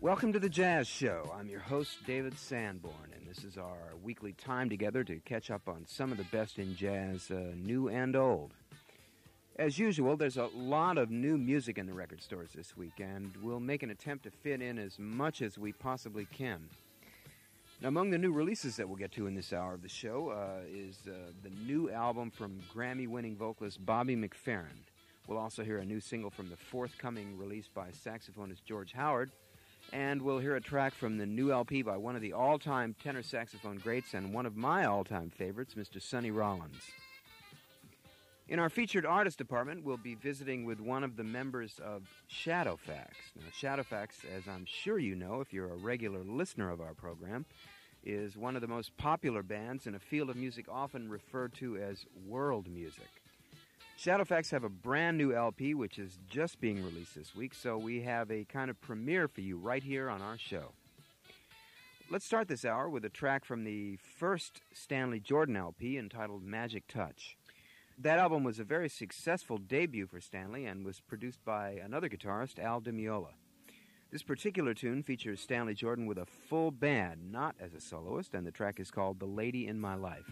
Welcome to the Jazz Show. I'm your host, David Sanborn, and this is our weekly time together to catch up on some of the best in jazz, uh, new and old. As usual, there's a lot of new music in the record stores this week, and we'll make an attempt to fit in as much as we possibly can. Now, among the new releases that we'll get to in this hour of the show uh, is uh, the new album from Grammy winning vocalist Bobby McFerrin. We'll also hear a new single from the forthcoming release by saxophonist George Howard and we'll hear a track from the new LP by one of the all time tenor saxophone greats and one of my all time favorites, Mr. Sonny Rollins. In our featured artist department, we'll be visiting with one of the members of Shadowfax. Now, Shadowfax, as I'm sure you know if you're a regular listener of our program, is one of the most popular bands in a field of music often referred to as world music. Shadowfax have a brand new LP which is just being released this week, so we have a kind of premiere for you right here on our show. Let's start this hour with a track from the first Stanley Jordan LP entitled Magic Touch. That album was a very successful debut for Stanley and was produced by another guitarist, Al Di Meola. This particular tune features Stanley Jordan with a full band, not as a soloist, and the track is called The Lady in My Life.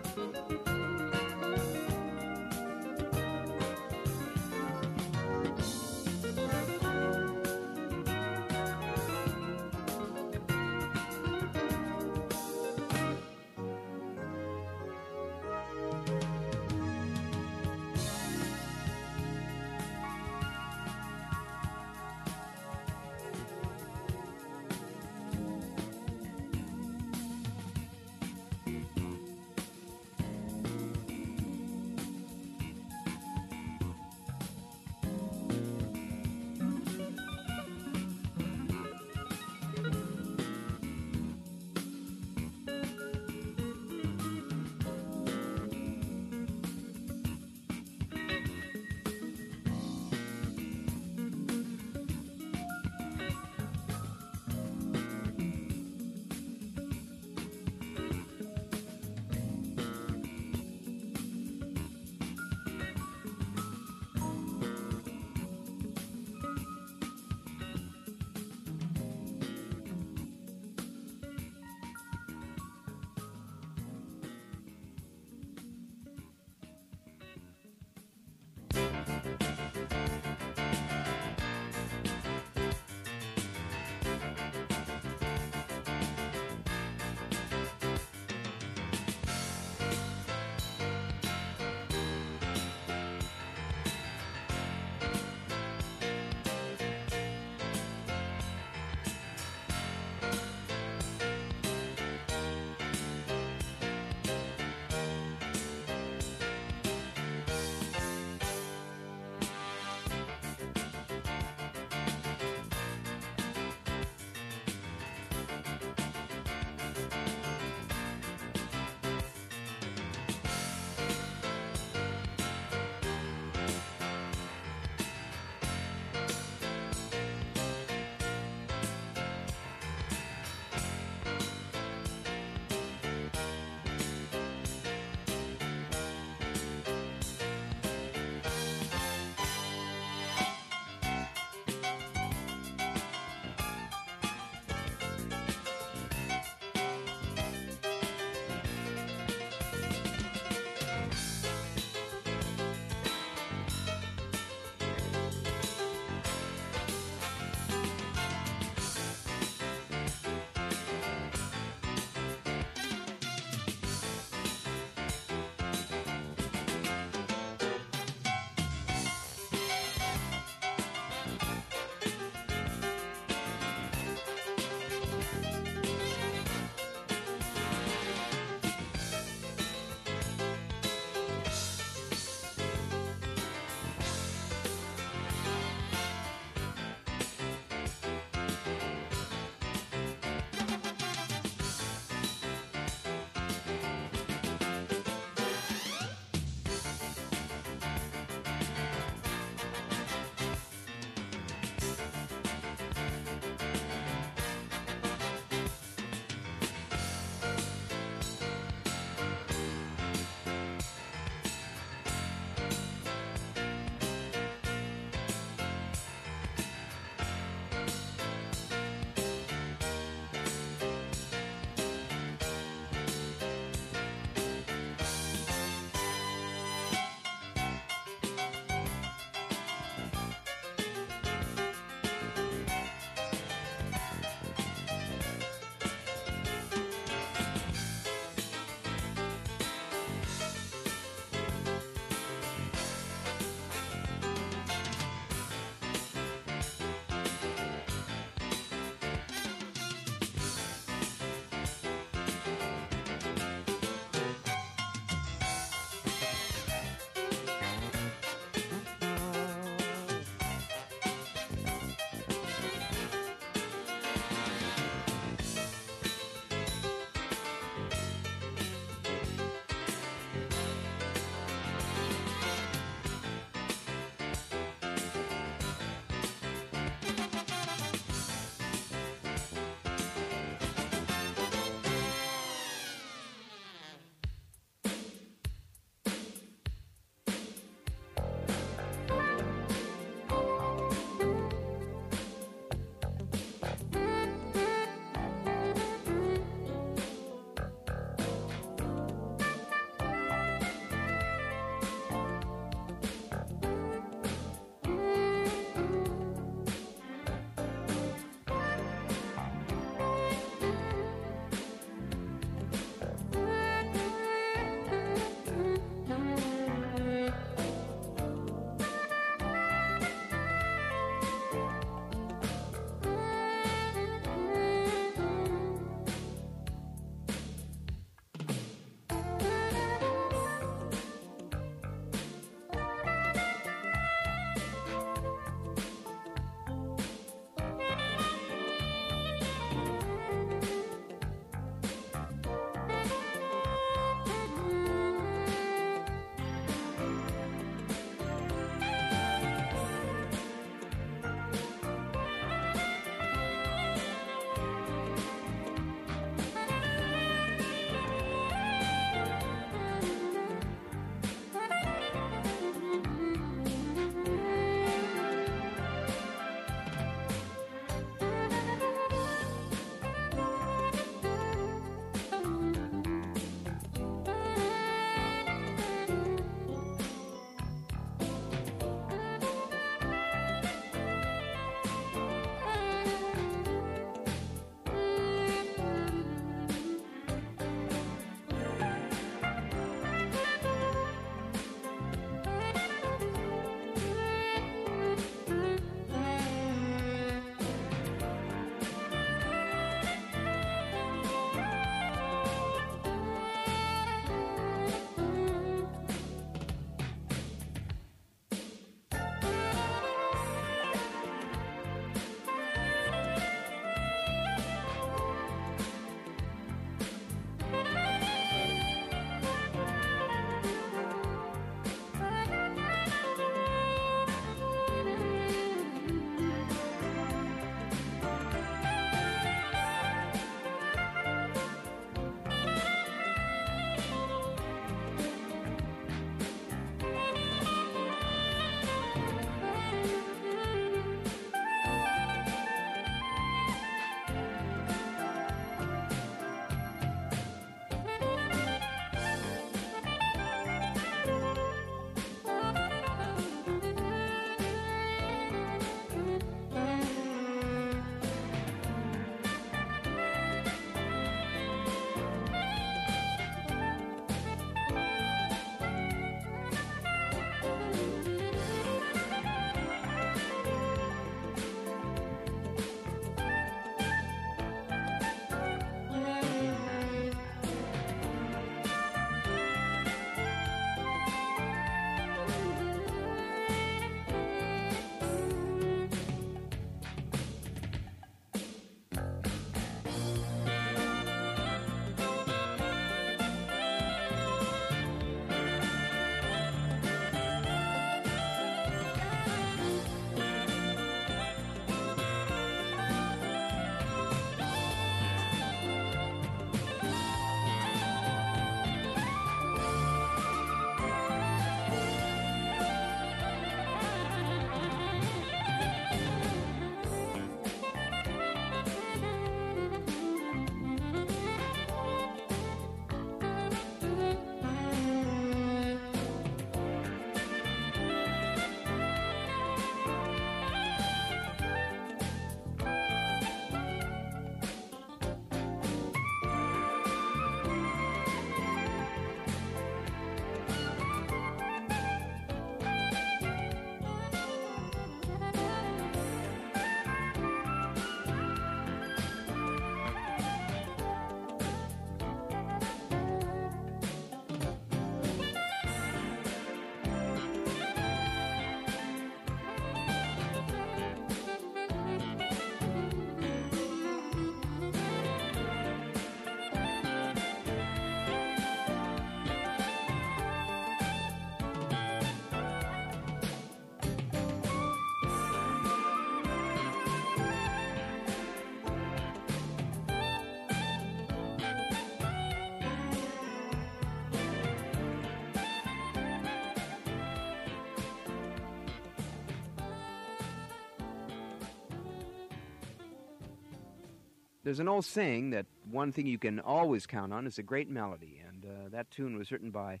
There's an old saying that one thing you can always count on is a great melody, and uh, that tune was written by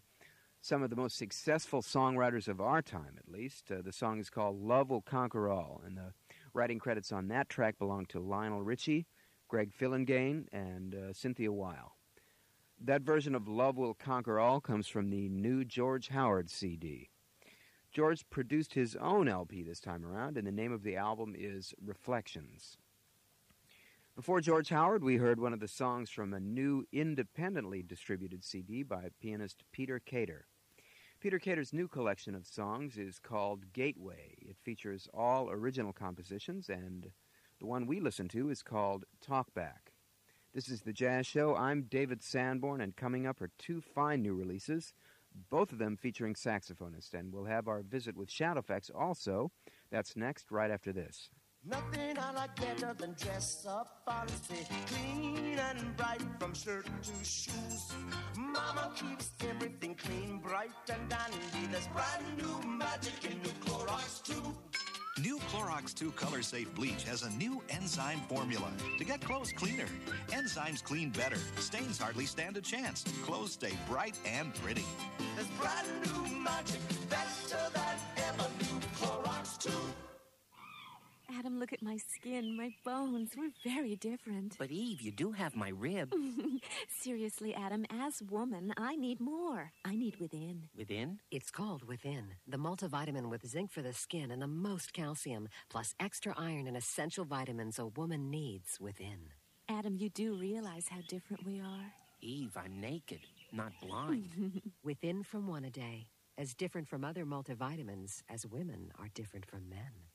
some of the most successful songwriters of our time, at least. Uh, the song is called Love Will Conquer All, and the writing credits on that track belong to Lionel Richie, Greg Phillinganes, and uh, Cynthia Weil. That version of Love Will Conquer All comes from the new George Howard CD. George produced his own LP this time around, and the name of the album is Reflections. Before George Howard, we heard one of the songs from a new independently distributed CD by pianist Peter Kater. Peter Kater's new collection of songs is called Gateway. It features all original compositions, and the one we listen to is called Talkback. This is the Jazz Show. I'm David Sanborn, and coming up are two fine new releases, both of them featuring saxophonists, and we'll have our visit with Shadowfax also. That's next, right after this. Nothing I like better than dress up honestly, clean and bright from shirt to shoes. Mama keeps everything clean, bright and dandy. There's brand new magic in new Clorox too. New Clorox 2 Color Safe Bleach has a new enzyme formula to get clothes cleaner. Enzymes clean better. Stains hardly stand a chance. Clothes stay bright and pretty. There's brand new magic, better than Adam, look at my skin, my bones. We're very different. But Eve, you do have my rib. Seriously, Adam, as woman, I need more. I need within. Within? It's called Within, the multivitamin with zinc for the skin and the most calcium, plus extra iron and essential vitamins a woman needs within. Adam, you do realize how different we are. Eve, I'm naked, not blind. Within from one a day, as different from other multivitamins as women are different from men.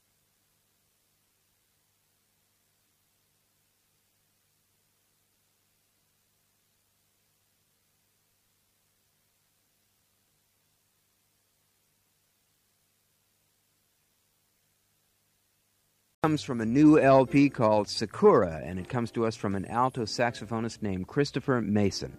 Comes from a new LP called Sakura, and it comes to us from an alto saxophonist named Christopher Mason.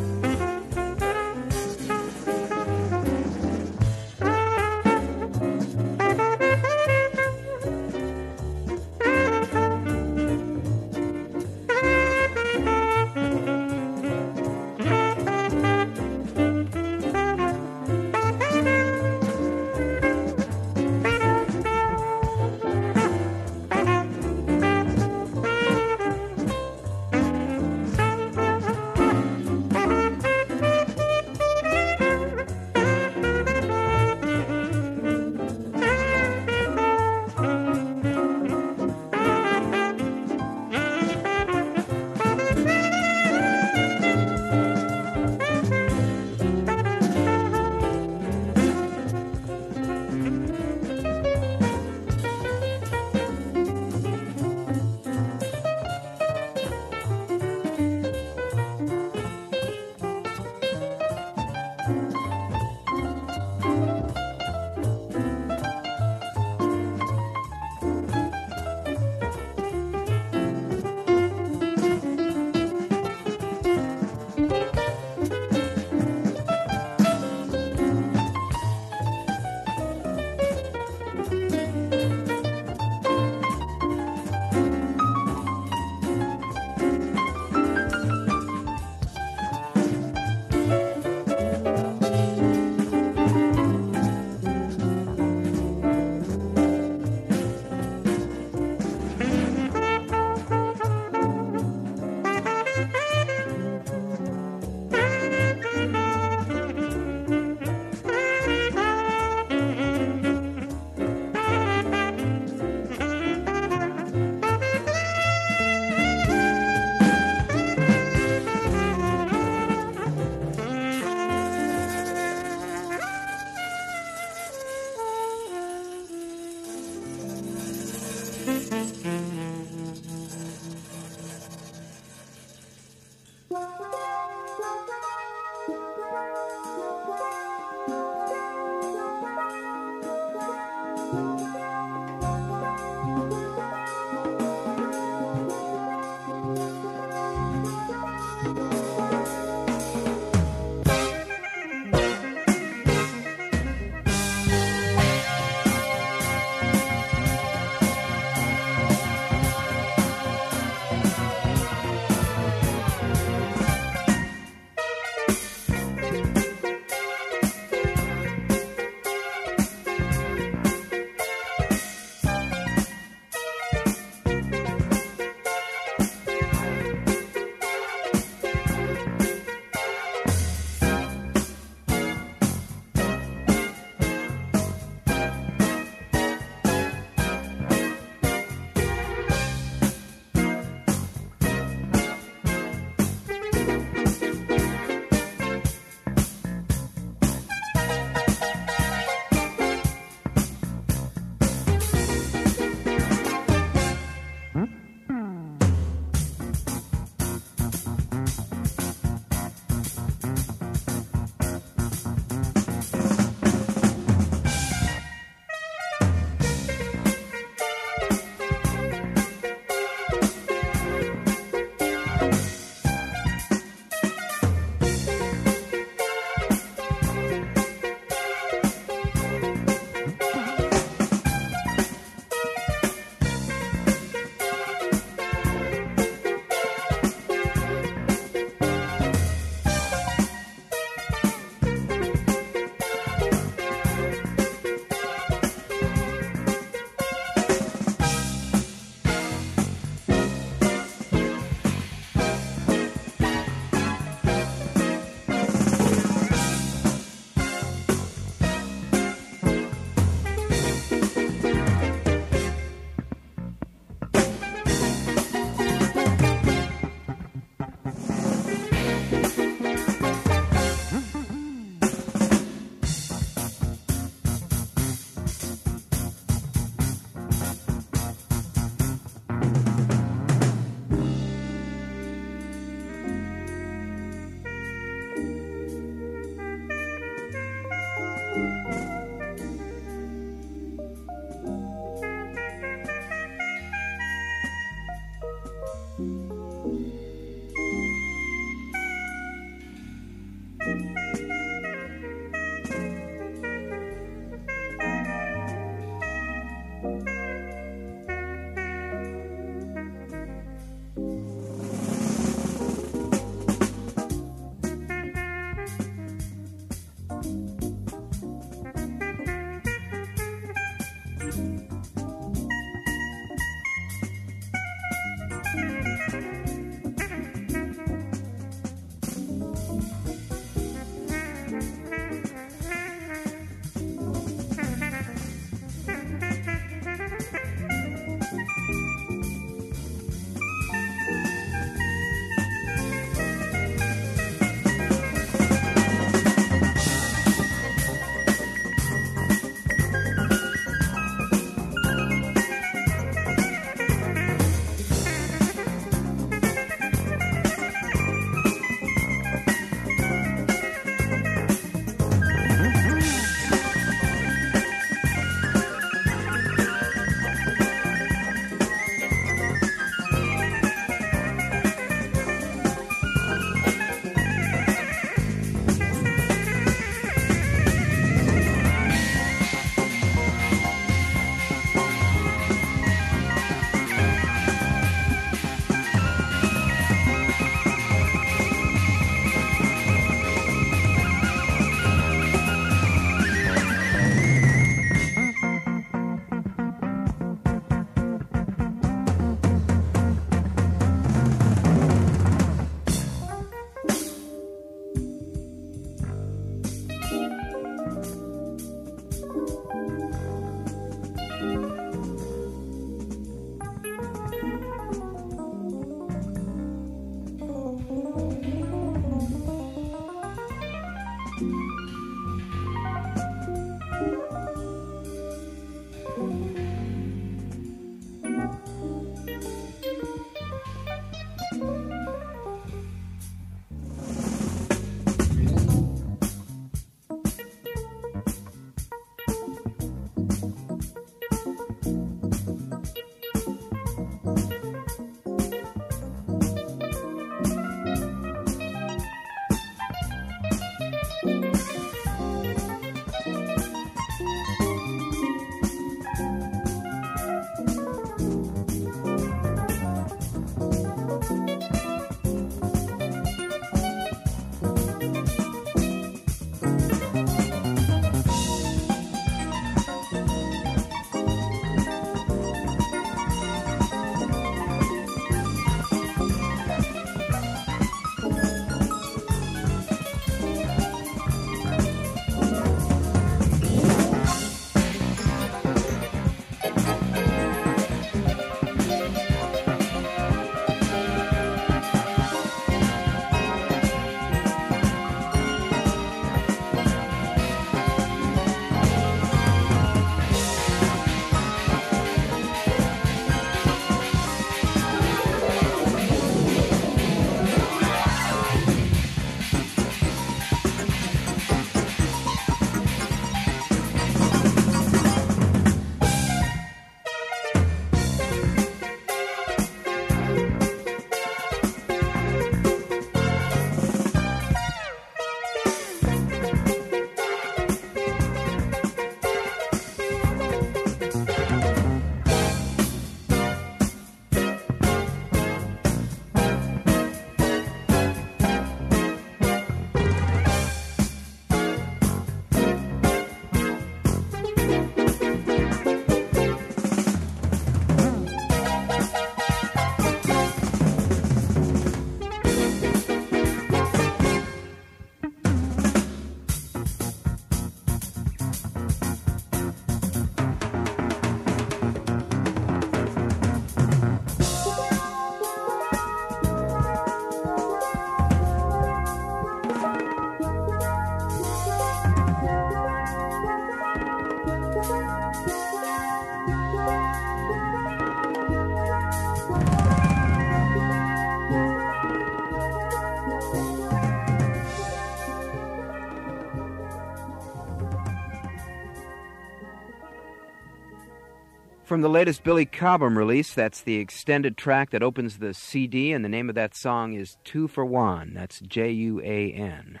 From the latest Billy Cobham release, that's the extended track that opens the CD, and the name of that song is Two for Juan. That's J U A N.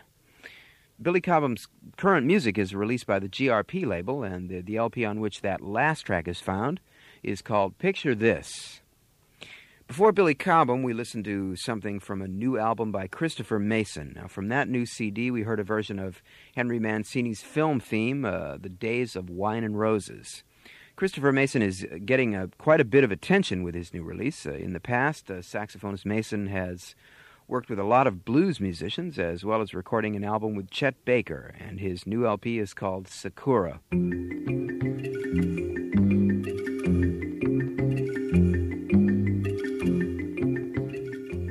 Billy Cobham's current music is released by the GRP label, and the, the LP on which that last track is found is called Picture This. Before Billy Cobham, we listened to something from a new album by Christopher Mason. Now, from that new CD, we heard a version of Henry Mancini's film theme, uh, The Days of Wine and Roses. Christopher Mason is getting a, quite a bit of attention with his new release. Uh, in the past, uh, saxophonist Mason has worked with a lot of blues musicians, as well as recording an album with Chet Baker, and his new LP is called Sakura.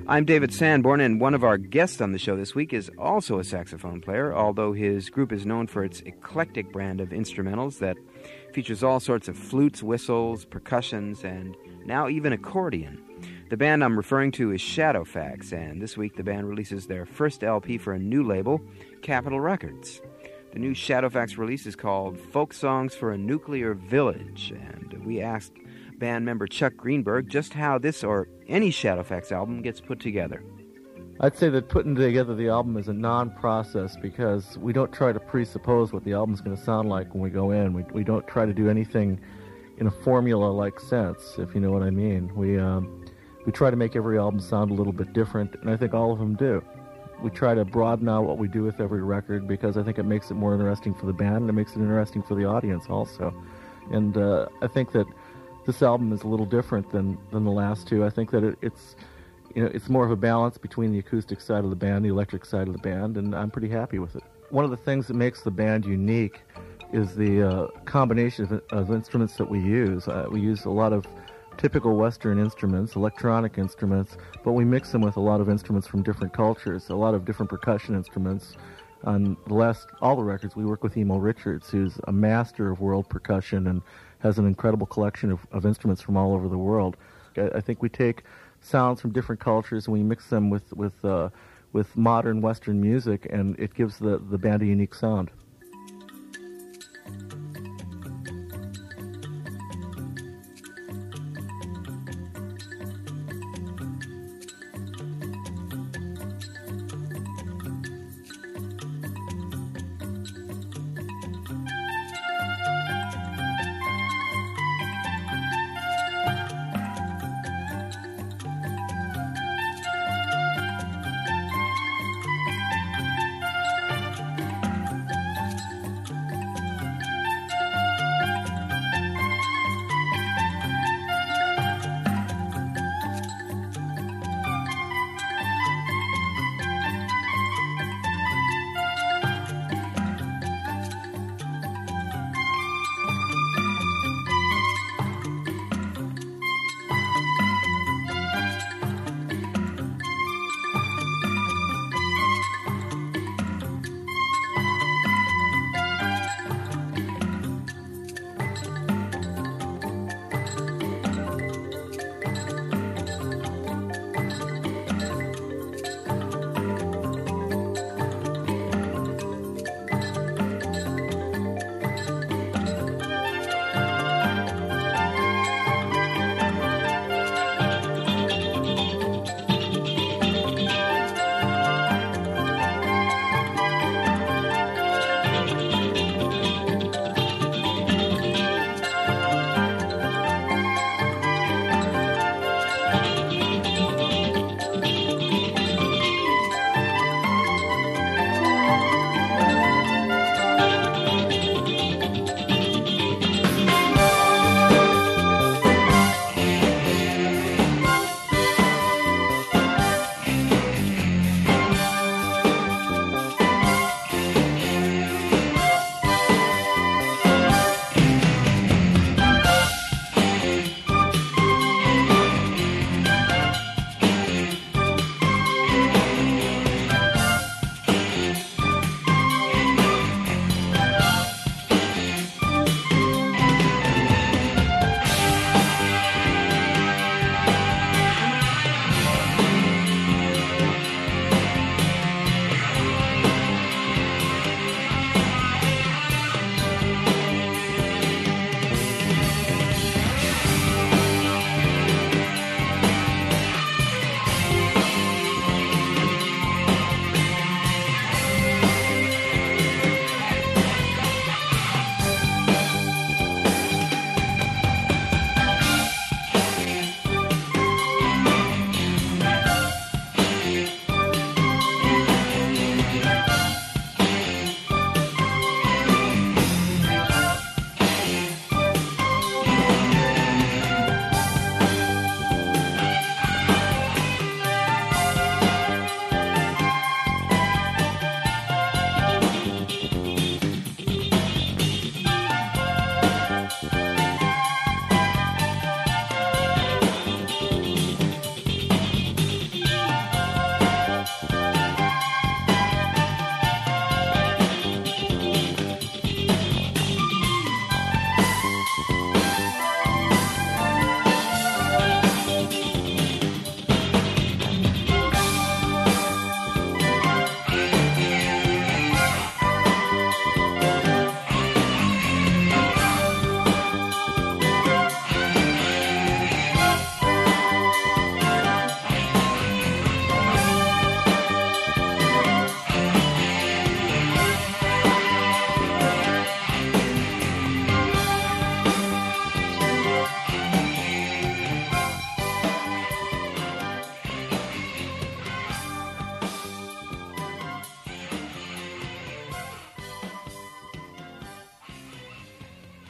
I'm David Sanborn, and one of our guests on the show this week is also a saxophone player, although his group is known for its eclectic brand of instrumentals that features all sorts of flutes, whistles, percussions, and now even accordion. The band I'm referring to is Shadowfax, and this week the band releases their first LP for a new label, Capitol Records. The new Shadowfax release is called Folk Songs for a Nuclear Village, and we asked band member Chuck Greenberg just how this or any Shadowfax album gets put together. I'd say that putting together the album is a non-process because we don't try to presuppose what the album's going to sound like when we go in. We, we don't try to do anything in a formula-like sense, if you know what I mean. We um, we try to make every album sound a little bit different, and I think all of them do. We try to broaden out what we do with every record because I think it makes it more interesting for the band and it makes it interesting for the audience also. And uh, I think that this album is a little different than, than the last two. I think that it, it's you know it's more of a balance between the acoustic side of the band, the electric side of the band, and I'm pretty happy with it. One of the things that makes the band unique is the uh, combination of, of, instruments that we use. Uh, we use a lot of typical Western instruments, electronic instruments, but we mix them with a lot of instruments from different cultures, a lot of different percussion instruments. On the last all the records, we work with Emil Richards, who's a master of world percussion and has an incredible collection of, of instruments from all over the world. I, I, think we take sounds from different cultures and we mix them with with uh, with modern Western music, and it gives the the band a unique sound.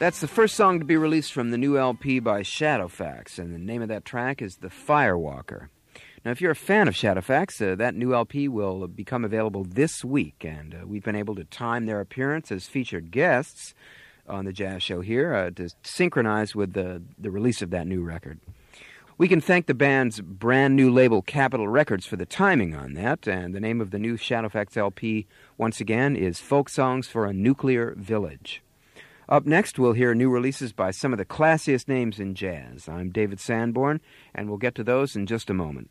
That's the first song to be released from the new LP by Shadowfax, and the name of that track is The Firewalker. Now, if you're a fan of Shadowfax, uh, that new LP will become available this week, and uh, we've been able to time their appearance as featured guests on the Jazz Show here uh, to synchronize with the, the release of that new record. We can thank the band's brand new label, Capitol Records, for the timing on that, and the name of the new Shadowfax LP, once again, is Folk Songs for a Nuclear Village. Up next, we'll hear new releases by some of the classiest names in jazz. I'm David Sanborn, and we'll get to those in just a moment.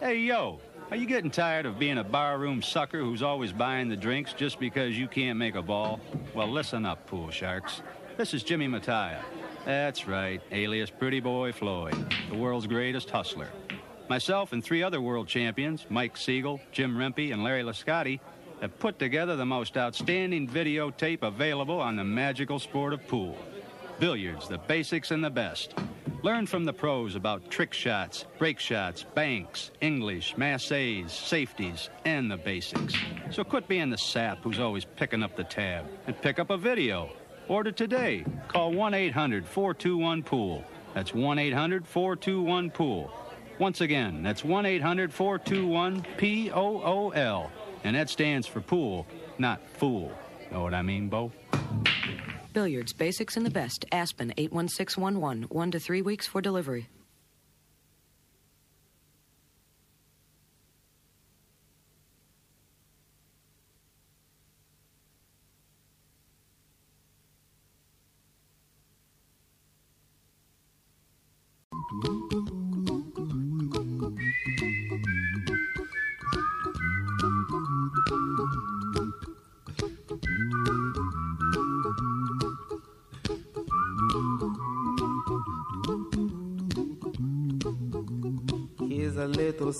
Hey, yo, are you getting tired of being a barroom sucker who's always buying the drinks just because you can't make a ball? Well, listen up, pool sharks. This is Jimmy Mataya. That's right, alias Pretty Boy Floyd, the world's greatest hustler. Myself and three other world champions, Mike Siegel, Jim Rempe, and Larry Lisciotti, have put together the most outstanding videotape available on the magical sport of pool. Billiards, the basics and the best. Learn from the pros about trick shots, break shots, banks, English, massés, safeties, and the basics. So quit being the sap who's always picking up the tab and pick up a video. Order today. Call 1 800 421 Pool. That's 1 800 421 Pool. Once again, that's 1 800 421 P O O L. And that stands for pool, not fool. Know what I mean, Bo? Billiards, basics and the best. Aspen 81611. One to three weeks for delivery.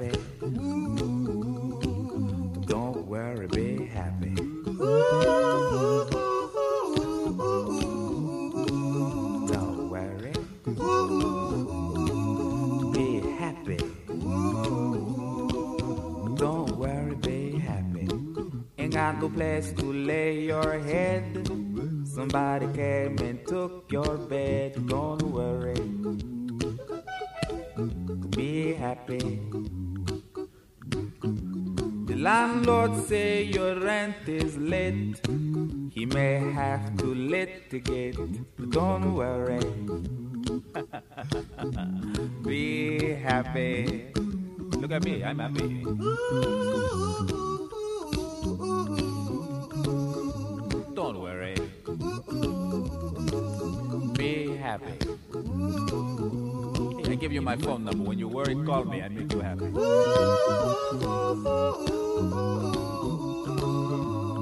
Happy. Don't worry, be happy. Don't worry. Be happy. Don't worry, be happy. Ain't got no place to happy. Look at me, I'm happy. Don't worry. Be happy. I give you my phone number. When you worry, call me. I make you happy.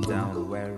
Don't worry.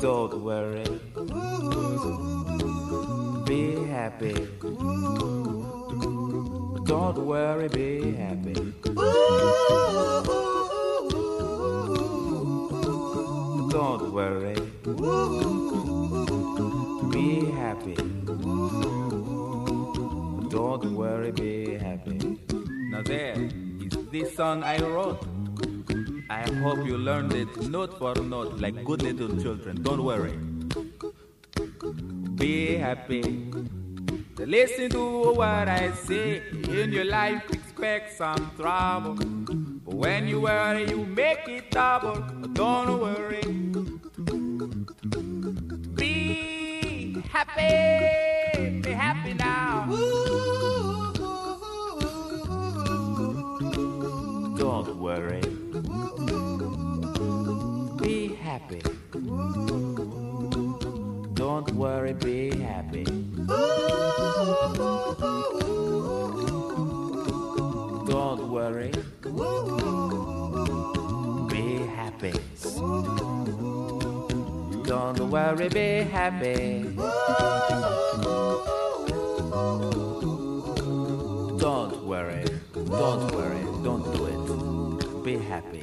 Don't worry. Be happy. Don't worry, be happy. Don't worry. Be happy. Don't worry, be happy. Now there is this song I wrote. I hope you learned it note for note like good little children. Don't worry. be happy. Listen to what I say. In your life, expect some trouble. But when you worry, you make it double. Don't worry. Be happy. Be happy now. Don't worry. Happy. Don't worry, be happy. Don't worry. Be happy. Don't worry, be happy. Don't worry. Don't worry. Don't do it. Be happy.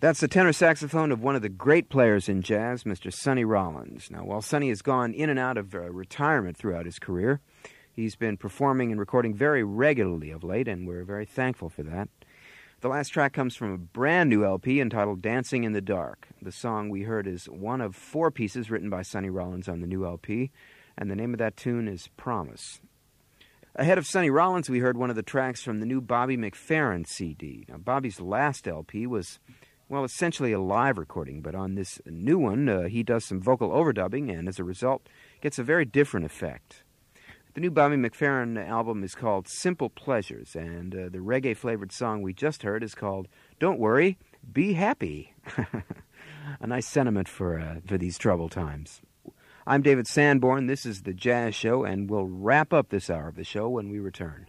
That's the tenor saxophone of one of the great players in jazz, Mr. Sonny Rollins. Now, while Sonny has gone in and out of uh, retirement throughout his career, he's been performing and recording very regularly of late, and we're very thankful for that. The last track comes from a brand new LP entitled Dancing in the Dark. The song we heard is one of four pieces written by Sonny Rollins on the new LP, and the name of that tune is Promise. Ahead of Sonny Rollins, we heard one of the tracks from the new Bobby McFerrin CD. Now, Bobby's last LP was well, essentially a live recording, but on this new one, uh, he does some vocal overdubbing, and as a result, gets a very different effect. The new Bobby McFerrin album is called Simple Pleasures, and uh, the reggae flavored song we just heard is called Don't Worry, Be Happy. a nice sentiment for, uh, for these troubled times. I'm David Sanborn. This is The Jazz Show, and we'll wrap up this hour of the show when we return.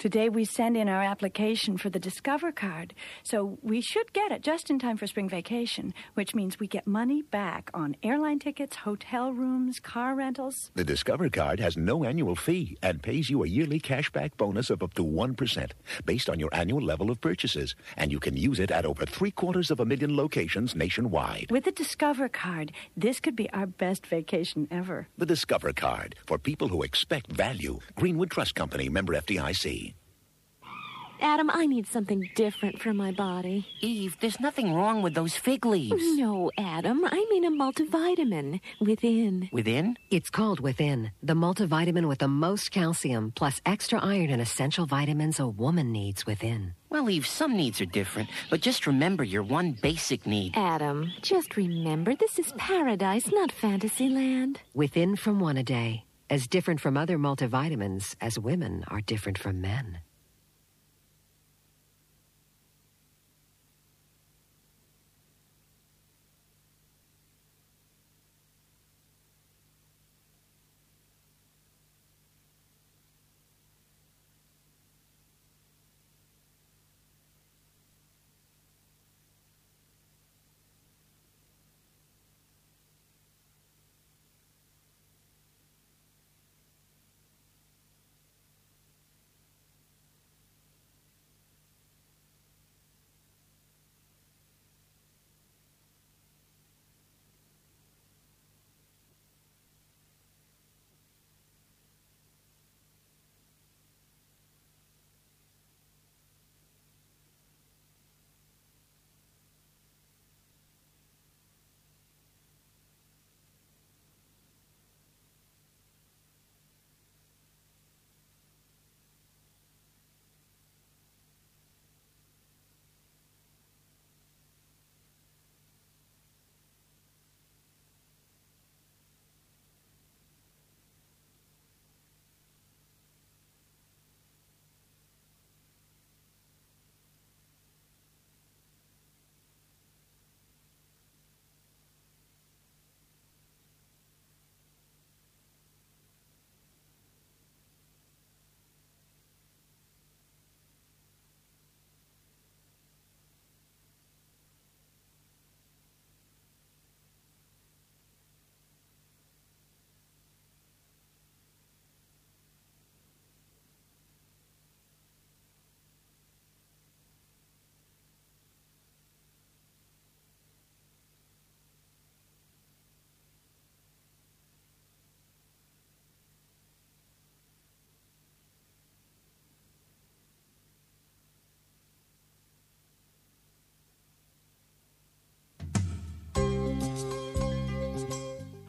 Today we send in our application for the Discover card, so we should get it just in time for spring vacation, which means we get money back on airline tickets, hotel rooms, car rentals. The Discover card has no annual fee and pays you a yearly cashback bonus of up to 1% based on your annual level of purchases, and you can use it at over three quarters of a million locations nationwide. With the Discover card, this could be our best vacation ever. The Discover card for people who expect value. Greenwood Trust Company, member FDIC. Adam, I need something different for my body. Eve, there's nothing wrong with those fig leaves. No, Adam, I mean a multivitamin. Within. Within? It's called Within, the multivitamin with the most calcium, plus extra iron and essential vitamins a woman needs within. Well, Eve, some needs are different, but just remember your one basic need. Adam, just remember this is paradise, not fantasyland. Within from one a day, as different from other multivitamins as women are different from men.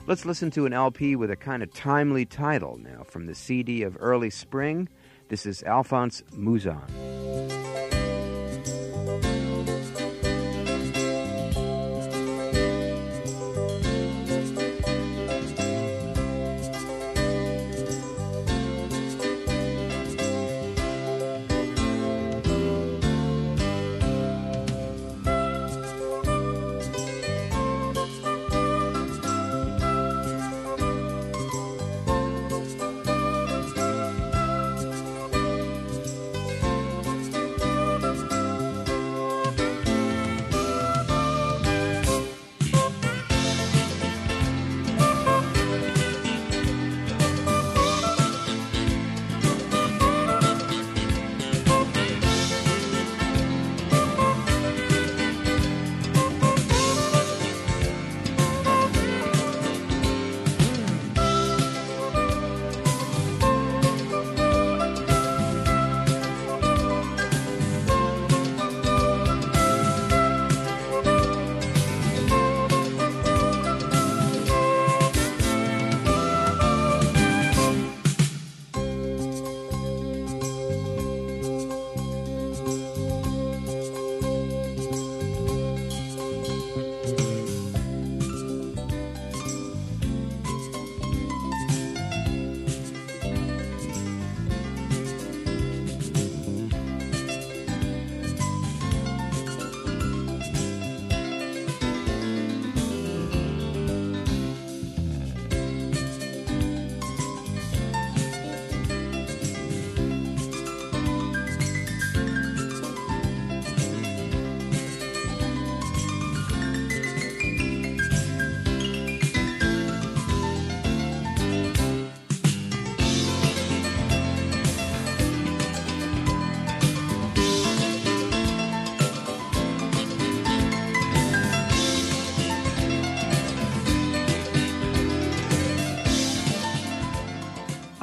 Let's listen to an LP with a kind of timely title now from the CD of Early Spring. This is Alphonse Mouzon.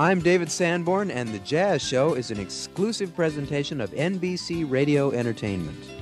I'm David Sanborn, and The Jazz Show is an exclusive presentation of NBC Radio Entertainment.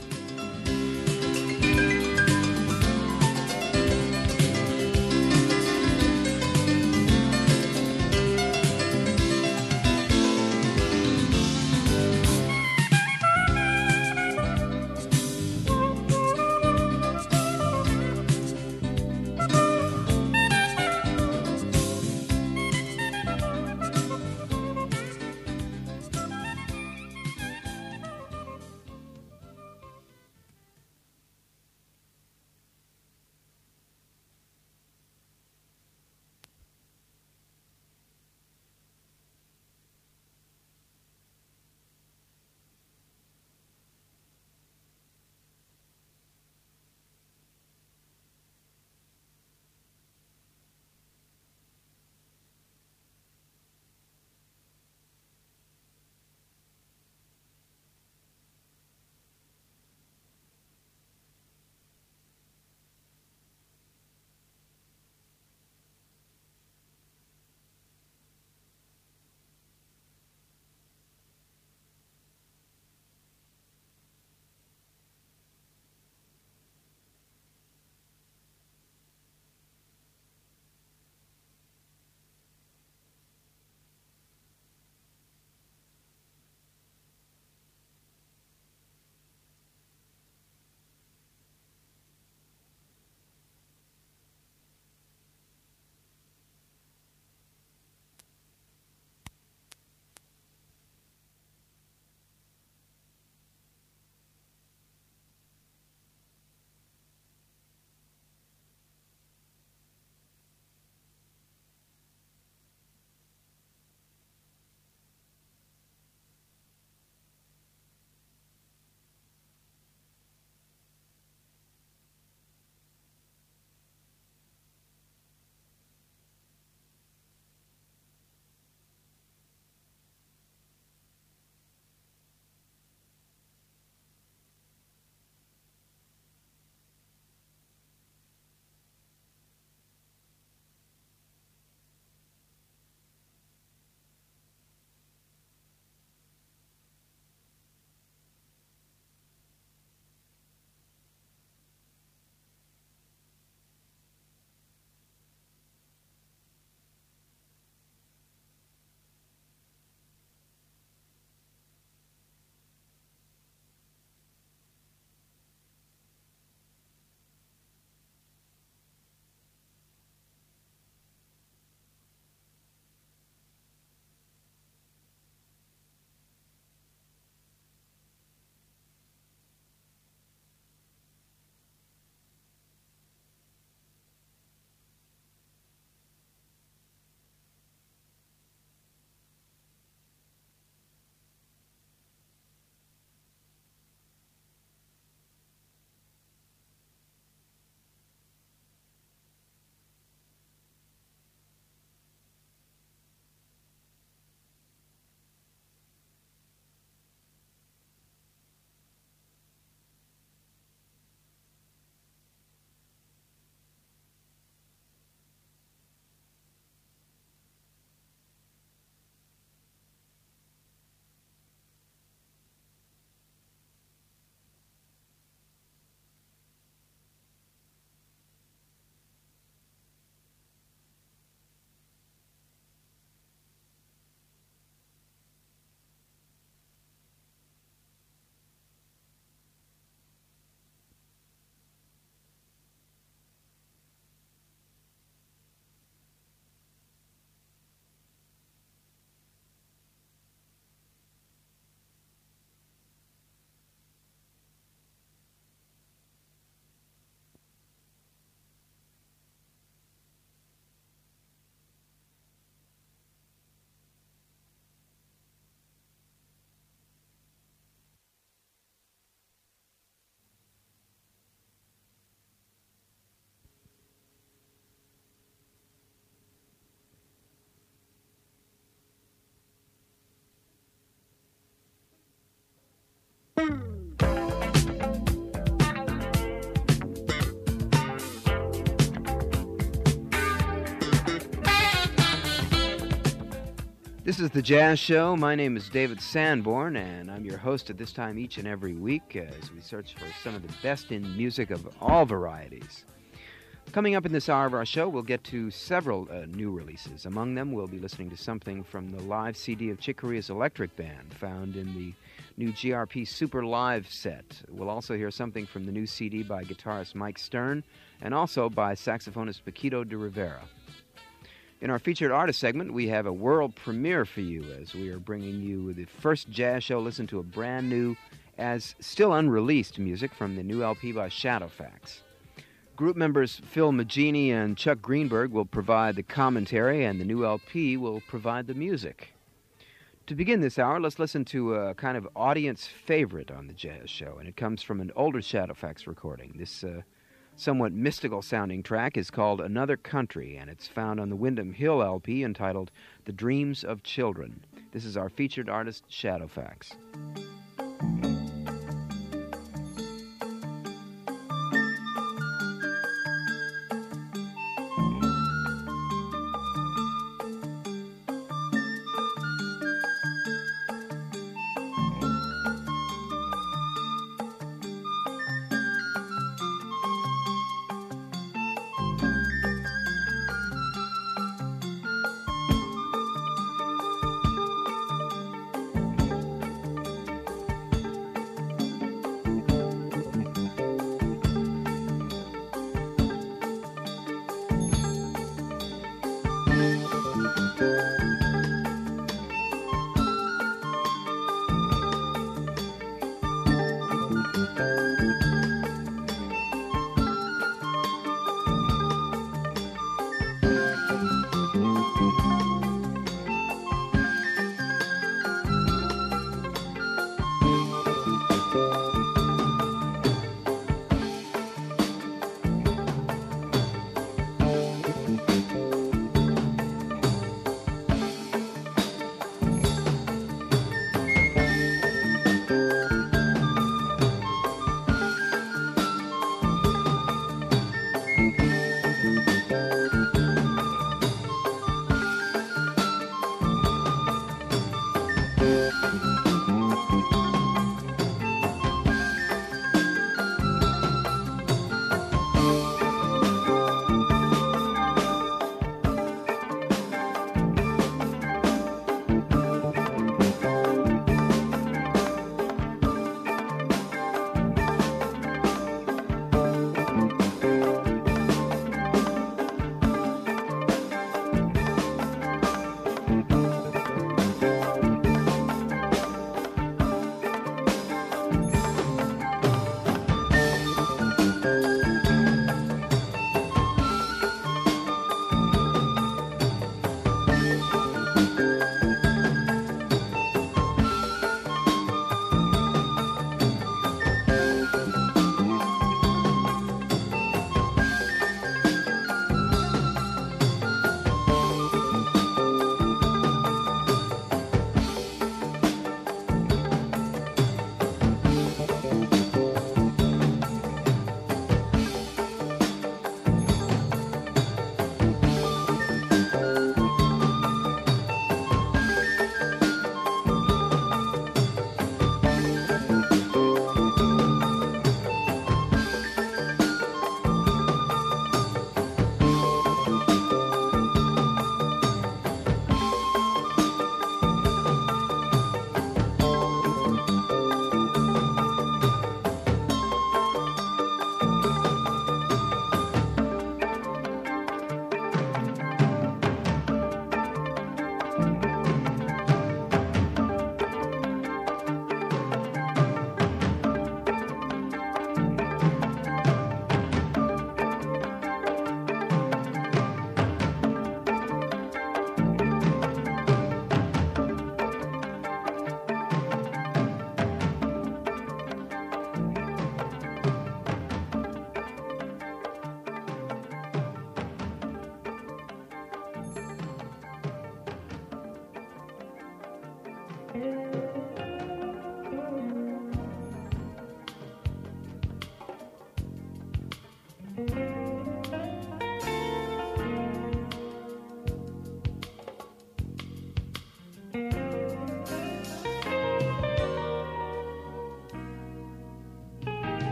This is the Jazz Show. My name is David Sanborn, and I'm your host at this time each and every week as we search for some of the best in music of all varieties. Coming up in this hour of our show, we'll get to several uh, new releases. Among them, we'll be listening to something from the live CD of Chick Corea's Electric Band, found in the new GRP Super Live set. We'll also hear something from the new CD by guitarist Mike Stern, and also by saxophonist Paquito D'Rivera. In our featured artist segment, we have a world premiere for you as we are bringing you the first jazz show. Listen to a brand new, as still unreleased music from the new LP by Shadowfax. Group members Phil Maggini and Chuck Greenberg will provide the commentary, and the new LP will provide the music. To begin this hour, let's listen to a kind of audience favorite on the jazz show, and it comes from an older Shadowfax recording. This uh, somewhat mystical sounding track is called Another Country, and it's found on the Windham Hill LP entitled The Dreams of Children. This is our featured artist, Shadowfax.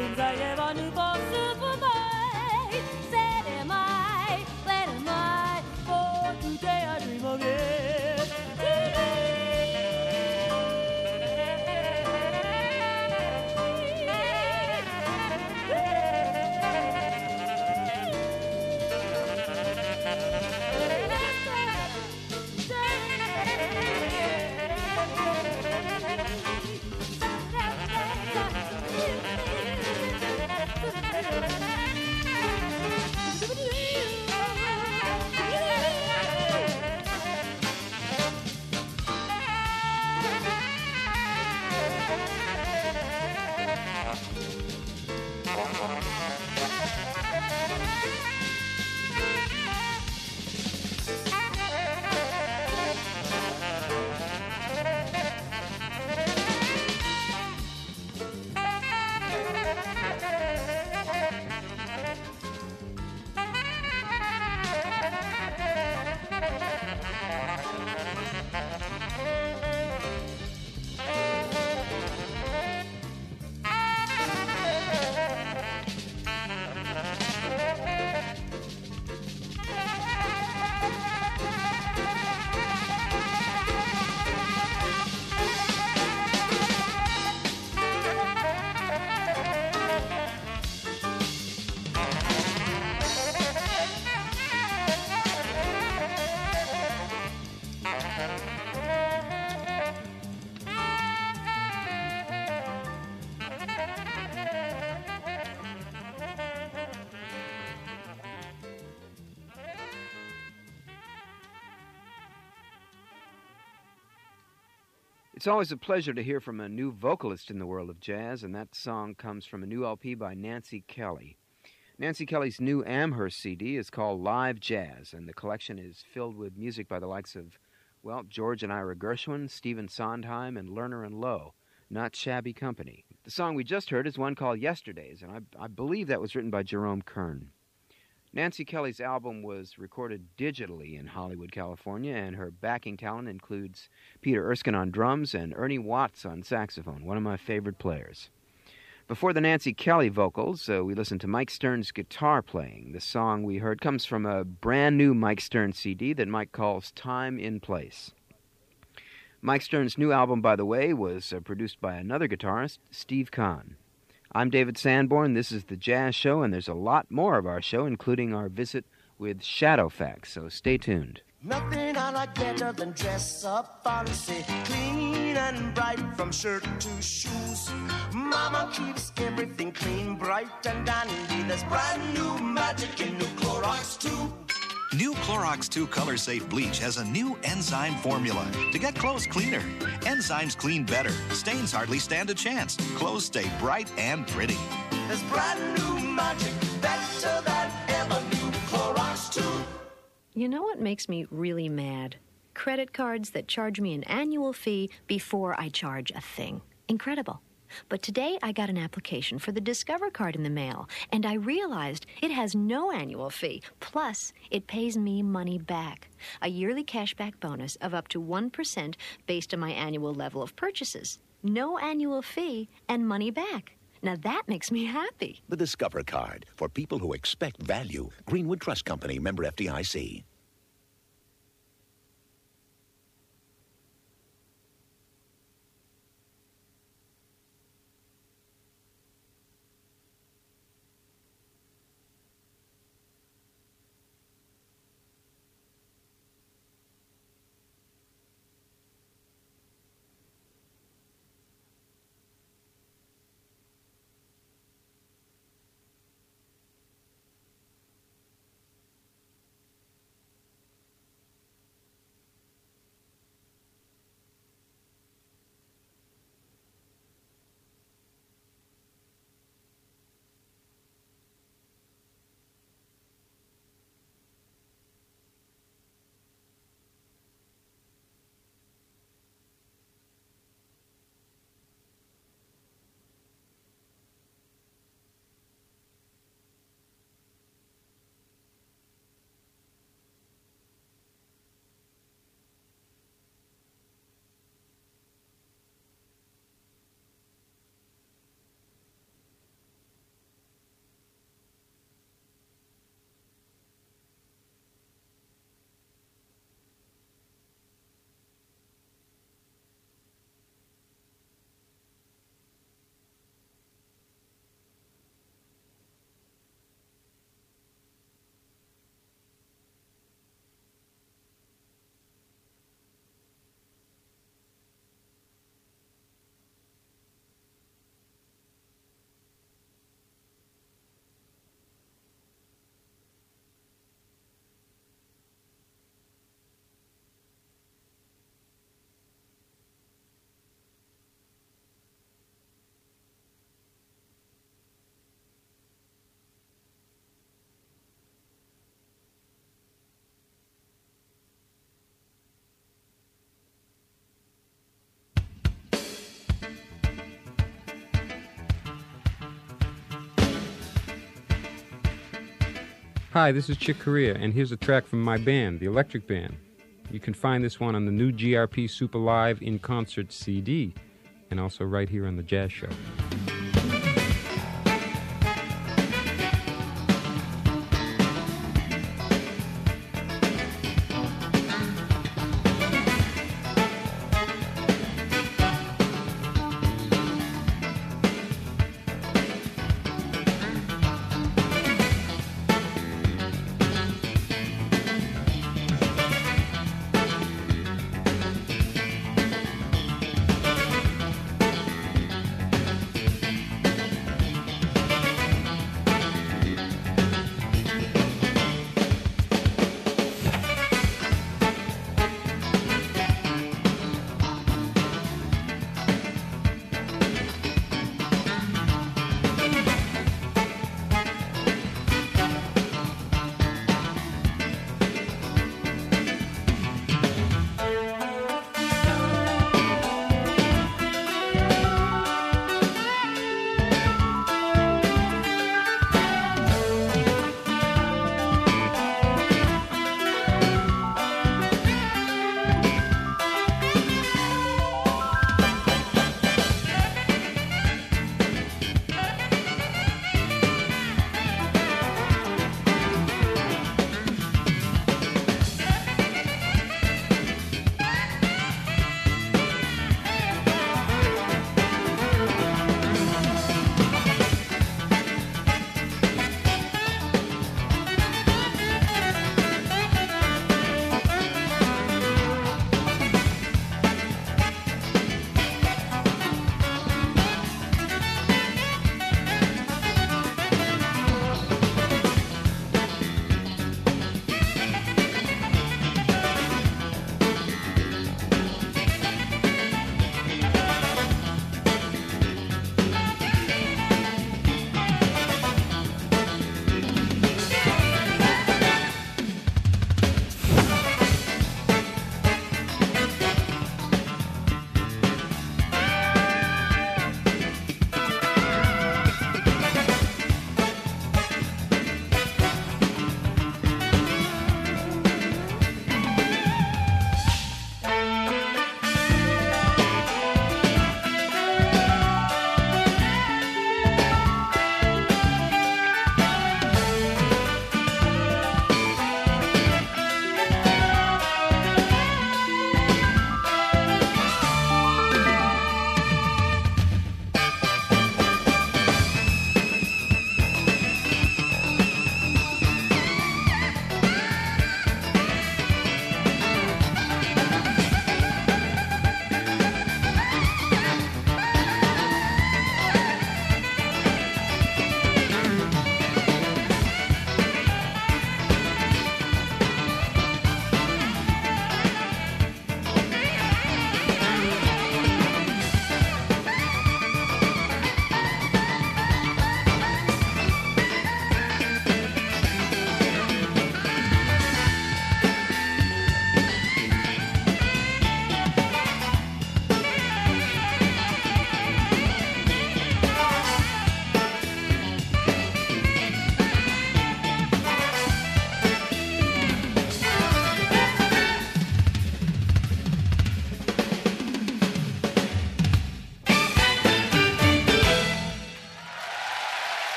All the things I always a pleasure to hear from a new vocalist in the world of jazz, and that song comes from a new LP by Nancy Kelly. Nancy Kelly's new Amherst CD is called Live Jazz, and the collection is filled with music by the likes of, well, George and Ira Gershwin, Stephen Sondheim, and Lerner and Loewe. Not shabby company. The song we just heard is one called Yesterdays, and I, I believe that was written by Jerome Kern. Nancy Kelly's album was recorded digitally in Hollywood, California, and her backing talent includes Peter Erskine on drums and Ernie Watts on saxophone, one of my favorite players. Before the Nancy Kelly vocals, uh, we listened to Mike Stern's guitar playing. The song we heard comes from a brand new Mike Stern CD that Mike calls Time in Place. Mike Stern's new album, by the way, was uh, produced by another guitarist, Steve Khan. I'm David Sanborn. This is the Jazz Show, and there's a lot more of our show, including our visit with Shadowfax, so stay tuned. Nothing I like better than dress up fancy, clean and bright from shirt to shoes. Mama keeps everything clean, bright and dandy. There's brand new magic in new Clorox too. New Clorox 2 Color Safe Bleach has a new enzyme formula to get clothes cleaner. Enzymes clean better. Stains hardly stand a chance. Clothes stay bright and pretty. There's brand new magic, better than ever. New Clorox 2. You know what makes me really mad? Credit cards that charge me an annual fee before I charge a thing. Incredible. But today I got an application for the Discover card in the mail, and I realized it has no annual fee. Plus, it pays me money back. A yearly cashback bonus of up to 1% based on my annual level of purchases. No annual fee and money back. Now that makes me happy. The Discover card for people who expect value. Greenwood Trust Company, member FDIC. Hi, this is Chick Corea, and here's a track from my band, the Electric Band. You can find this one on the new GRP Super Live in Concert CD, and also right here on the Jazz Show.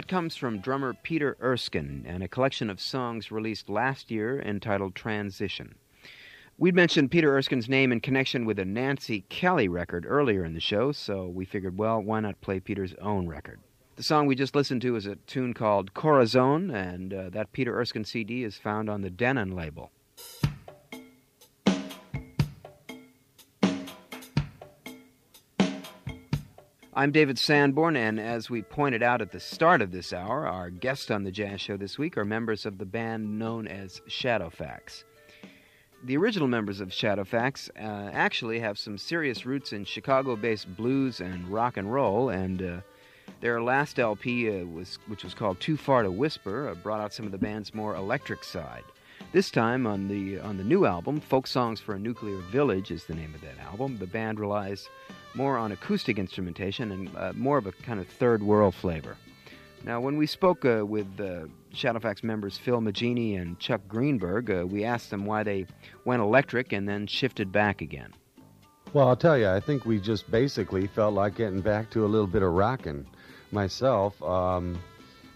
That comes from drummer Peter Erskine and a collection of songs released last year entitled Transition. We'd mentioned Peter Erskine's name in connection with a Nancy Kelly record earlier in the show, so we figured, well, why not play Peter's own record? The song we just listened to is a tune called Corazon, and uh, that Peter Erskine CD is found on the Denon label. I'm David Sanborn, and as we pointed out at the start of this hour, our guests on the Jazz Show this week are members of the band known as Shadowfax. The original members of Shadowfax uh, actually have some serious roots in Chicago based blues and rock and roll, and uh, their last LP, uh, was, which was called Too Far to Whisper, uh, brought out some of the band's more electric side. This time on the on the new album, Folk Songs for a Nuclear Village is the name of that album. The band relies more on acoustic instrumentation and uh, more of a kind of third world flavor. Now, when we spoke uh, with uh, Shadowfax members Phil Maggini and Chuck Greenberg, uh, we asked them why they went electric and then shifted back again. Well, I'll tell you, I think we just basically felt like getting back to a little bit of rocking. Myself, um,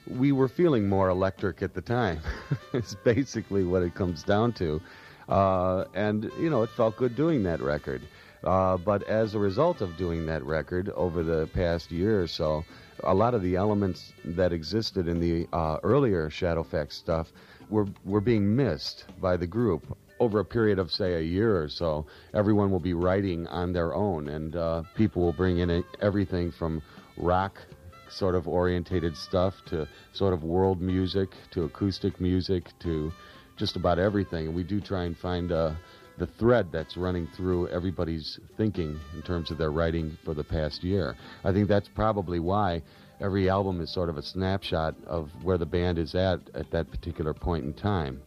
we were feeling more electric at the time. it's basically what it comes down to. Uh, and, you know, it felt good doing that record. Uh, but as a result of doing that record over the past year or so, a lot of the elements that existed in the uh, earlier Shadowfax stuff were, were being missed by the group. Over a period of, say, a year or so, everyone will be writing on their own, and uh, people will bring in everything from rock sort of orientated stuff to sort of world music to acoustic music to just about everything. And we do try and find uh, the thread that's running through everybody's thinking in terms of their writing for the past year. I think that's probably why every album is sort of a snapshot of where the band is at at that particular point in time.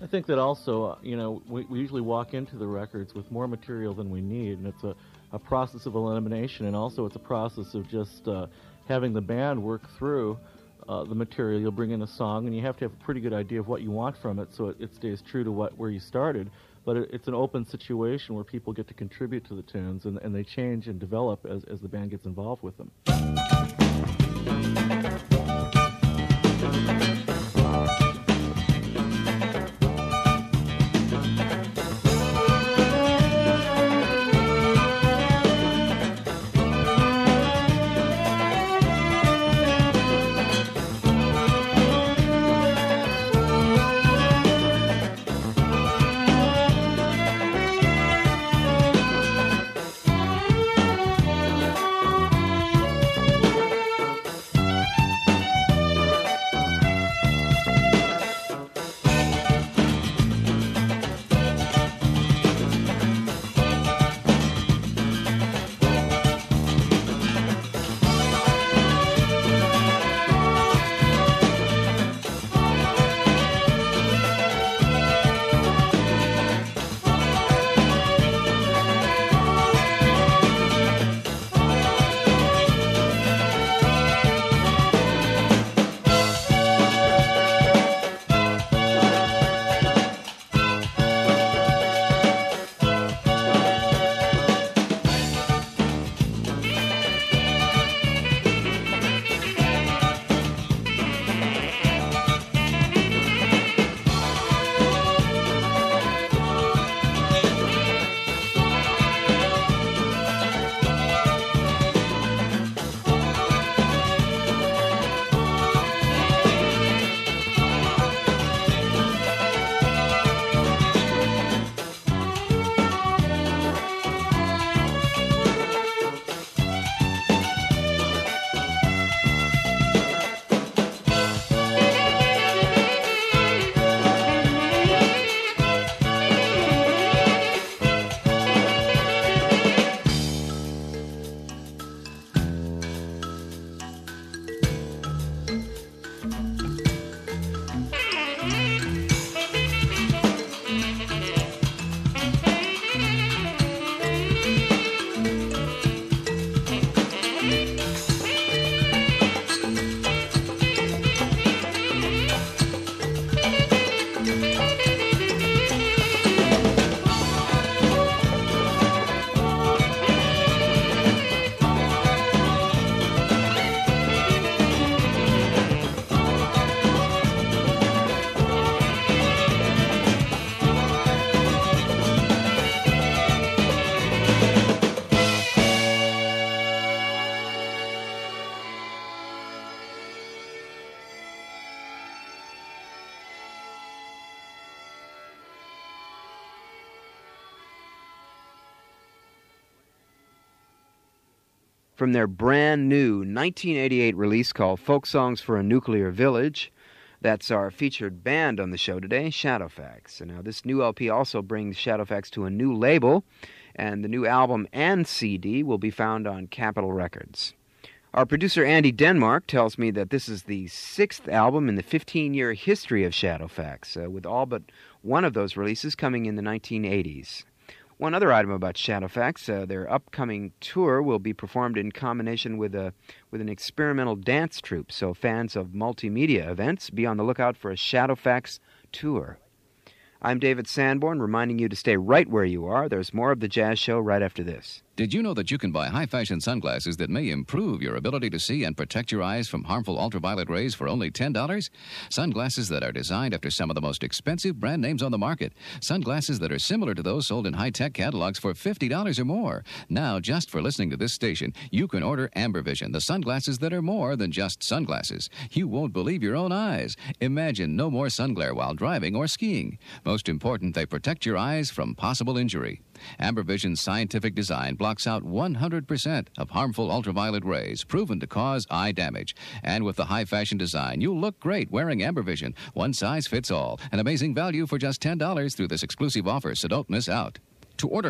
I think that also, uh, you know, we, we usually walk into the records with more material than we need, and it's a, a process of elimination, and also it's a process of just uh, having the band work through uh, the material. You'll bring in a song, and you have to have a pretty good idea of what you want from it, so it, it stays true to what where you started. But it, it's an open situation where people get to contribute to the tunes, and, and they change and develop as, as the band gets involved with them. From their brand new 1988 release called Folk Songs for a Nuclear Village. That's our featured band on the show today, Shadowfax. And now, this new LP also brings Shadowfax to a new label, and the new album and CD will be found on Capitol Records. Our producer Andy Denemark tells me that this is the sixth album in the 15 year history of Shadowfax, uh, with all but one of those releases coming in the 1980s. One other item about Shadowfax, uh, their upcoming tour will be performed in combination with a with an experimental dance troupe. So fans of multimedia events, be on the lookout for a Shadowfax tour. I'm David Sanborn, reminding you to stay right where you are. There's more of the Jazz Show right after this. Did you know that you can buy high fashion sunglasses that may improve your ability to see and protect your eyes from harmful ultraviolet rays for only $10? Sunglasses that are designed after some of the most expensive brand names on the market. Sunglasses that are similar to those sold in high tech catalogs for $50 or more. Now, just for listening to this station, you can order Ambervision, the sunglasses that are more than just sunglasses. You won't believe your own eyes. Imagine no more sun glare while driving or skiing. Most important, they protect your eyes from possible injury. Ambervision's scientific design blocks out 100% of harmful ultraviolet rays proven to cause eye damage. And with the high fashion design, you'll look great wearing Ambervision. One size fits all. An amazing value for just $10 through this exclusive offer, so don't miss out. To order